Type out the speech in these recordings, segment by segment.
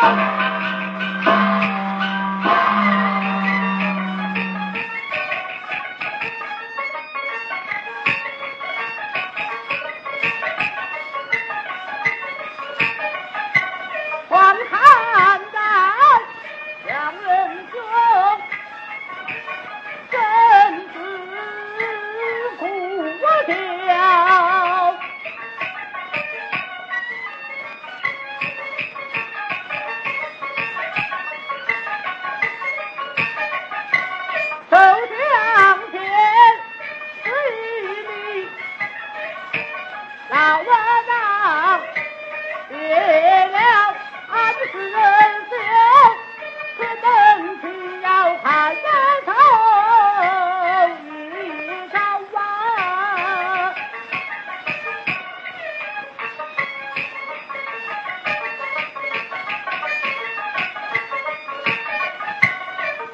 观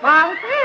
Martha